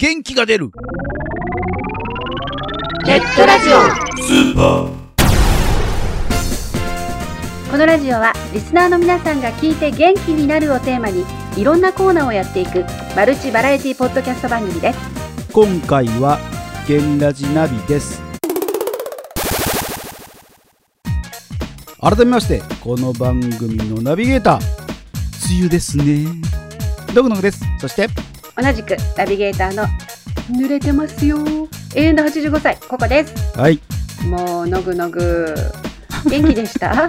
元気が出る。ネットラジオ。このラジオはリスナーの皆さんが聞いて元気になるをテーマにいろんなコーナーをやっていくマルチバラエティポッドキャスト番組です。今回はゲンラジナビです。改めましてこの番組のナビゲーター。梅雨ですね。ドグノグです。そして同じくナビゲーターの濡れてますよ。永遠の85歳ここです。はい。もうのぐのぐ。元気でした？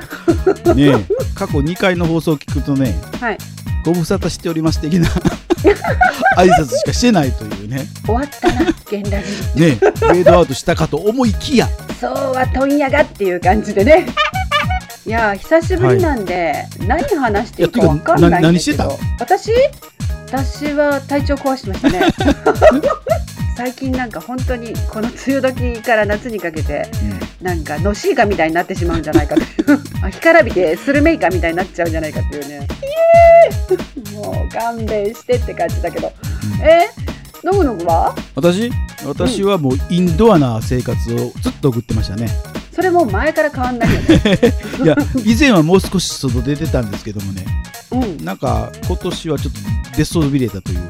ねえ。過去2回の放送を聞くとねはい。ご無沙汰しております的な。挨拶しかしてないというね。終わったな現ラジねえ。フェードアウトしたかと思いきや。そうは問屋がっていう感じでね。いやー久しぶりなんで、何話していいかわかんないんですけいやど私？私は体調壊してましたね。最近なんか本当にこの梅雨時から夏にかけてなんかのしイカみたいになってしまうんじゃないかという。あ干からびてスルメイカみたいになっちゃうんじゃないかっていうね。イエーイもう勘弁してって感じだけど。え？のぐのぐは？私？私はもうインドアな生活をずっと送ってましたねそれもう前から変わんないよね。いや以前はもう少し外出てたんですけどもね。うん。なんか今年はちょっと出そびれたというか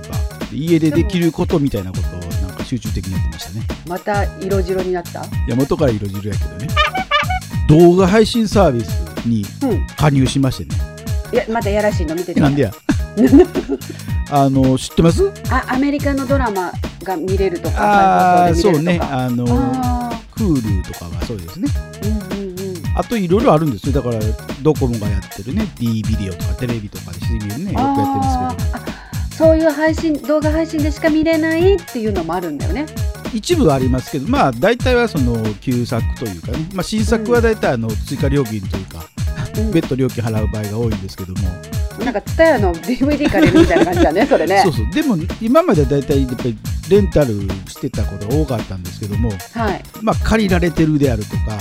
家でできることみたいなことをなんか集中的にやってましたね。また色白になった？いや元から色白やけどね。動画配信サービスにうん。加入しましてね。いやまたやらしいの見てて。なんでや？あの知ってます？あアメリカのドラマが見れるとかああそうね。あのあ Hulu とかはそうですね。ーうんうんうん。あといろいろあるんですよ。だからドコモがやってるね。D ビデオとかテレビとかで CM ねよくやってるんですけど。そういう配信動画配信でしか見れないっていうのもあるんだよね。一部はありますけどまあ大体はその旧作というかね、まあ、新作は大体あの追加料金というか、うん。別途料金払う場合が多いんですけども、なんか TSUTAYA の DVD 借りるみたいな感じだねそれね。そうそう。でも今までは大体やっぱりレンタルしてたことが多かったんですけどもはい、まあ借りられてるであるとか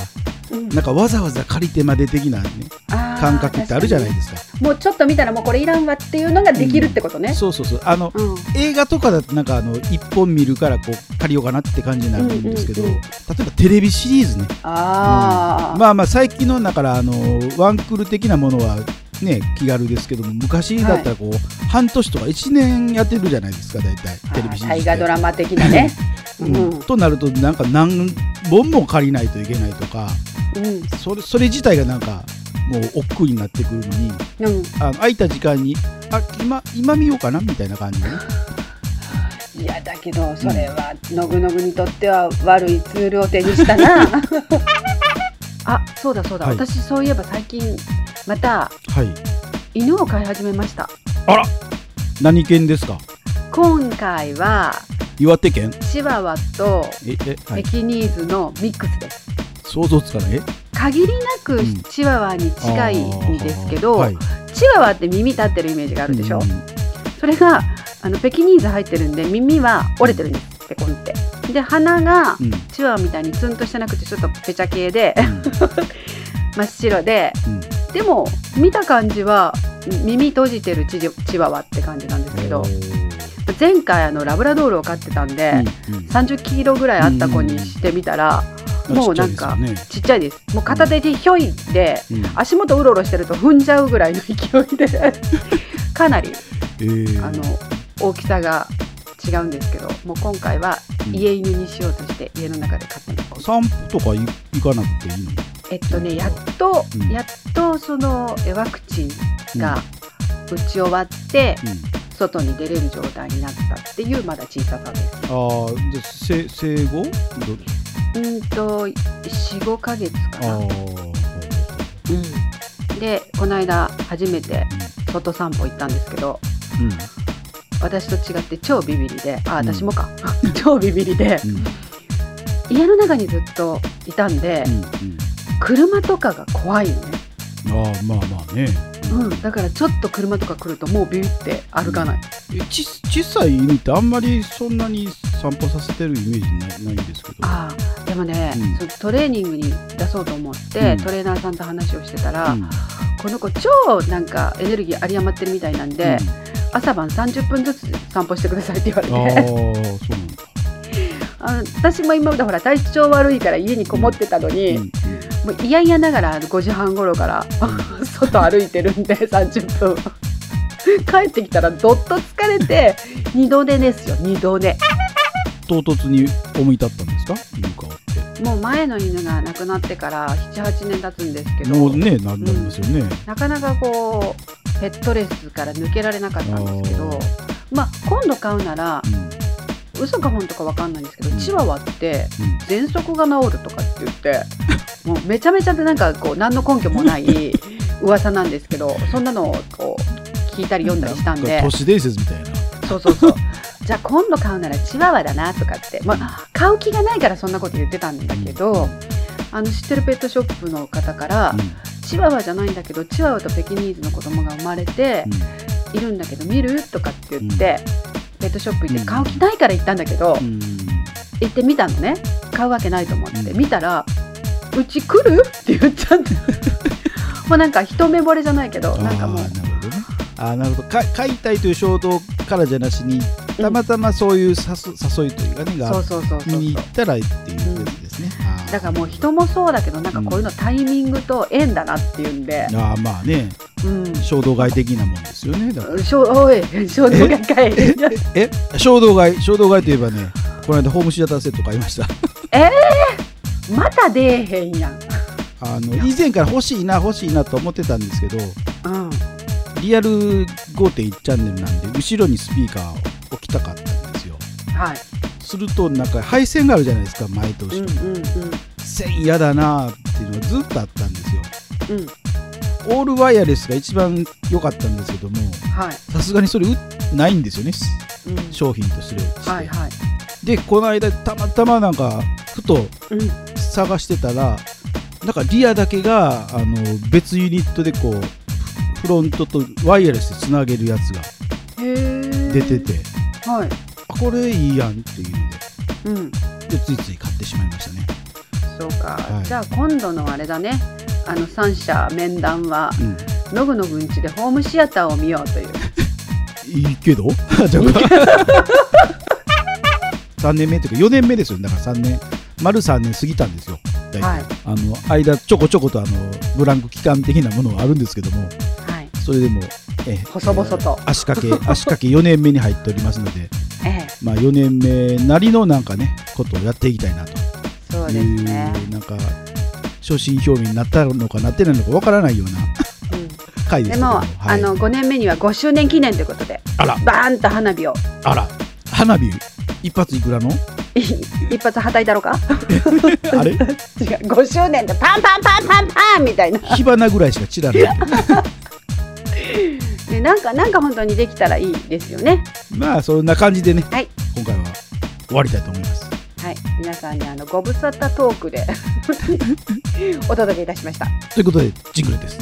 うん。なんかわざわざ借りてまで的なね感覚ってあるじゃないですか。もうちょっと見たらもうこれいらんわっていうのができるってことね、そうそうそう。あのうん。映画とかだとなんかあの一本見るからこう借りようかなって感じになるんですけど、うんうんうん例えばテレビシリーズね。あー、まあまあ最近のだからあのワンクール的なものはね気軽ですけども昔だったらこう、半年とか1年やってるじゃないですか大体テレビシリーズ大河ドラマ的なね。うん。うん。となるとなんか何本も借りないといけないとかうん。それそれ自体がなんかもう億劫になってくるのにうん。あの空いた時間にあ今今見ようかなみたいな感じでね。いやだけどそれはのぐのぐにとっては悪いツールを手にしたな。あそうだそうだ、はい。私そういえば最近またはい。犬を飼い始めました。あら何犬ですか？今回は岩手県？チワワとええはい。ペキニーズのミックスです、想像つかない？え？限りなくうん。チワワに近いんですけど、あーはい。チワワって耳立ってるイメージがあるでしょ、うん。それがあのペキニーズ入ってるんで耳は折れてるんですペコンって。で鼻がうん。チワワみたいにツンとしてなくてちょっとペチャ系でうん。真っ白でうんでも見た感じは耳閉じてるチチワワって感じなんですけど前回あのラブラドールを飼ってたんで、うんうん。30キロぐらいあった子にしてみたら、もうなんかちっちゃいですちっちゃいです。もう片手でひょいでうん。足元うろうろしてると踏んじゃうぐらいの勢いで かなりえー。あの大きさが違うんですけどもう今回はうん。家犬にしようとして家の中で飼ってます。散歩とかい行かなくていいの？えっとねやっと、うん。やっとそのえワクチンが打ち終わって、うん。外に出れる状態になったっていうまだ小ささです。ああで生生後？どう？んと45ヶ月かあな、ーうん、でこの間初めて外散歩行ったんですけどうん。私と違って超ビビりであ私もか、超ビビりで。うん。家の中にずっといたんで、うん車とかが怖いよね、うんああまあまあね。うん、だからちょっと車とか来るともうビビって歩かない、えち小さい犬ってあんまりそんなに散歩させてるイメージないないんですけど。ああでもね、うん。そのトレーニングに出そうと思って、うん。トレーナーさんと話をしてたら、うん。この子超なんかエネルギー有り余ってるみたいなんで、朝晩30分ずつ散歩してくださいって言わうんああれてそうなんだ。あの私も今までほら体調悪いから家にこもってたのに、うんもう嫌々ながら5時半頃から 外歩いてるんで30分。帰ってきたらどっと疲れて二度寝ですよ二度寝。唐突に思い立ったんですか？犬飼って。もう前の犬が亡くなってから78年経つんですけど。もうねななりますよね、なかなかこうペットレスから抜けられなかったんですけどまあ今度飼うならうん。嘘か本当かわかんないんですけど、うん。チワワってうん。喘息が治るとかって言ってもうめちゃめちゃでなんかこう何の根拠もない 噂なんですけどそんなのをこう聞いたり読んだりしたんで。か都市伝説みたいな。そうそうそう。じゃあ今度買うならチワワだなとかって、まあ、買う気がないからそんなこと言ってたんだけど、あの知ってるペットショップの方から、チワワじゃないんだけどチワワとペキニーズの子供が生まれているんだけど見る？とかって言って、ペットショップ行って買う気ないから行ったんだけど、うんうん。行ってみたのね。買うわけないと思って、うん。見たら「うち来る?」って言っちゃってもうなんか一目惚れじゃないけどなんかもうあーなるほどねあーなるほどか飼いたいという衝動からじゃなしにたまたまそういう誘誘いというかねがそうそうそうそう見に行ったらっていうですね、あーだからもう人もそうだけどなんかこういうのタイミングと縁だなっていうんで、あーまあねうん、衝動買い的なもんですよねだからしょおい衝動がかいえ衝動買い衝動買いといえばねこの間ホームシアターセット買いましたまた出えへんやん、あの以前から欲しいな欲しいなと思ってたんですけどうん、リアル5.1チャンネルなんで後ろにスピーカーを置きたかったんですよ。はい。するとなんか配線があるじゃないですか前と後ろに、うんうん。うん線嫌だなっていうのがずっとあったんですよ。うん。オールワイヤレスが一番良かったんですけどもはい、さすがにそれないんですよねうん、商品とすれば。はいはい。でこの間たまたまなんかふとうん探してたらなんかリアだけがあの別ユニットでこうフフロントとワイヤレスでつなげるやつが出てて、はい。あこれいいやんっていうのうん。ででついつい買ってしまいましたね、そうか、はい。じゃあ今度のあれだね。あの三者面談はうん、のぐのぐんちでホームシアターを見ようという。いいけど？じゃあ3年目というか4年目ですよだから3年丸3年過ぎたんですよ。大体、はい。あの間ちょこちょことあのブランク期間的なものはあるんですけども。はい。それでもえ細々と。足掛け 足掛け4年目に入っておりますので。ええ。まあ4年目なりのなんかねことをやっていきたいなと。そうですいうね、なんか初心表明になったのかなってないのかわからないような。うん。回でですも、はい。あの5年目には5周年記念ということで。あら。バーンと花火を。あら。花火一発いくらの？い 一発はたいたろか？あれ？違う。5周年でパンパンパンパンパンみたいな。火花ぐらいしか散らない。ねなんかなんか本当にできたらいいですよね。まあそんな感じでね、はい。今回は終わりたいと思います。はい。皆さんにあのご無沙汰トークで お届けいたしました。ということでジングルです。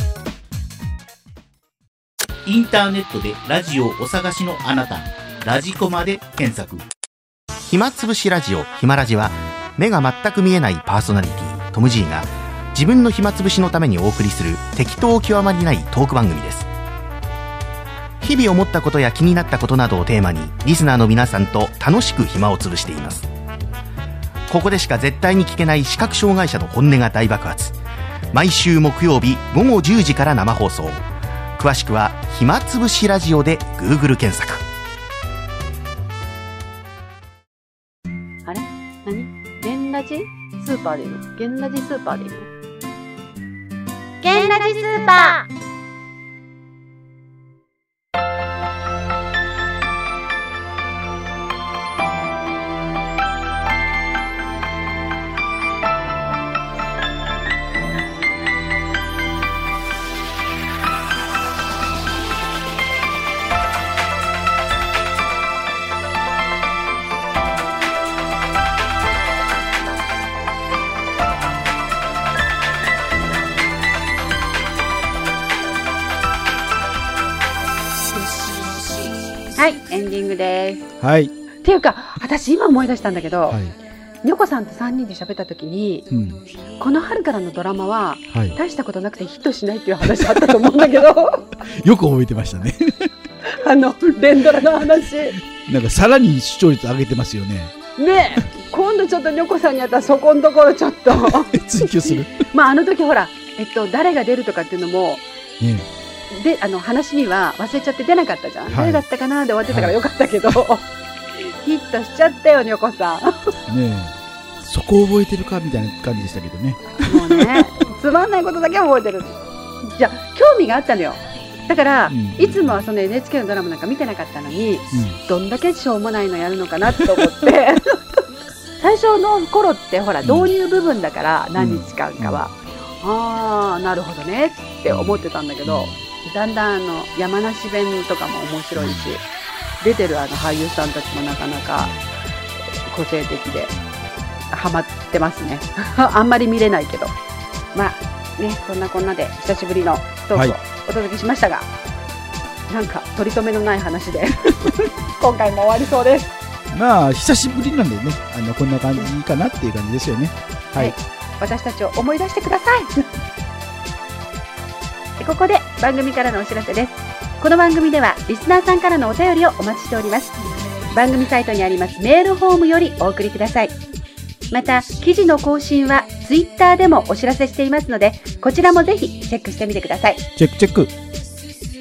インターネットでラジオをお探しのあなた、ラジコマで検索。暇つぶしラジオひまラジは目が全く見えないパーソナリティトム・ジーが自分の暇つぶしのためにお送りする適当極まりないトーク番組です。日々思ったことや気になったことなどをテーマにリスナーの皆さんと楽しく暇を潰しています。ここでしか絶対に聞けない視覚障害者の本音が大爆発。毎週木曜日午後10時から生放送。詳しくは「暇つぶしラジオ」で Google 検索。あれ？何？ゲンラジスーパーでいいの？ゲンラジスーパーでいいの？ゲンラジスーパー。エンディングです。はい。っていうか私今思い出したんだけど、はい。にょこさんと3人で喋った時にうん。この春からのドラマははい。大したことなくてヒットしないっていう話あったと思うんだけど。よく覚えてましたね。あの連ドラの話。なんかさらに視聴率上げてますよね。ねえ。こんちょっとにょこさんにやったらそこのところちょっと。追求する。まああの時ほらえっと誰が出るとかっていうのもねであの話には忘れちゃって出なかったじゃん、はい。誰だったかなで終わってたからはい。よかったけど、ヒットしちゃったよにょこさん。ねそこ覚えてるかみたいな感じでしたけどね。もうねつまんないことだけは覚えてる。じゃあ興味があったのよ。だから、うん。いつもはその NHK のドラマなんか見てなかったのにうん。どんだけしょうもないのやるのかなって思って。最初の頃ってほらうん。導入部分だから何日間かは、ああなるほどねって思ってたんだけど、だんだんあの山梨弁とかも面白いし、出てるあの俳優さんたちもなかなか個性的でハマってますね。あんまり見れないけど。まあねそんなこんなで久しぶりのトークをはい。お届けしましたが、なんか取り留めのない話で 今回も終わりそうです。まあ、久しぶりなんでね、あの、こんな感じかなっていう感じですよね。はい。私たちを思い出してください。でここで番組からのお知らせです。この番組ではリスナーさんからのお便りをお待ちしております。番組サイトにありますメールフォームよりお送りください。また記事の更新はツイッターでもお知らせしていますのでこちらもぜひチェックしてみてください。チェックチェック。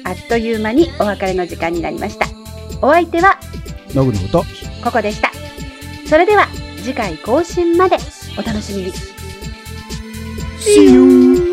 あっという間にお別れの時間になりました。お相手はノグのこと。ここでした。それでは次回更新までお楽しみに。See you!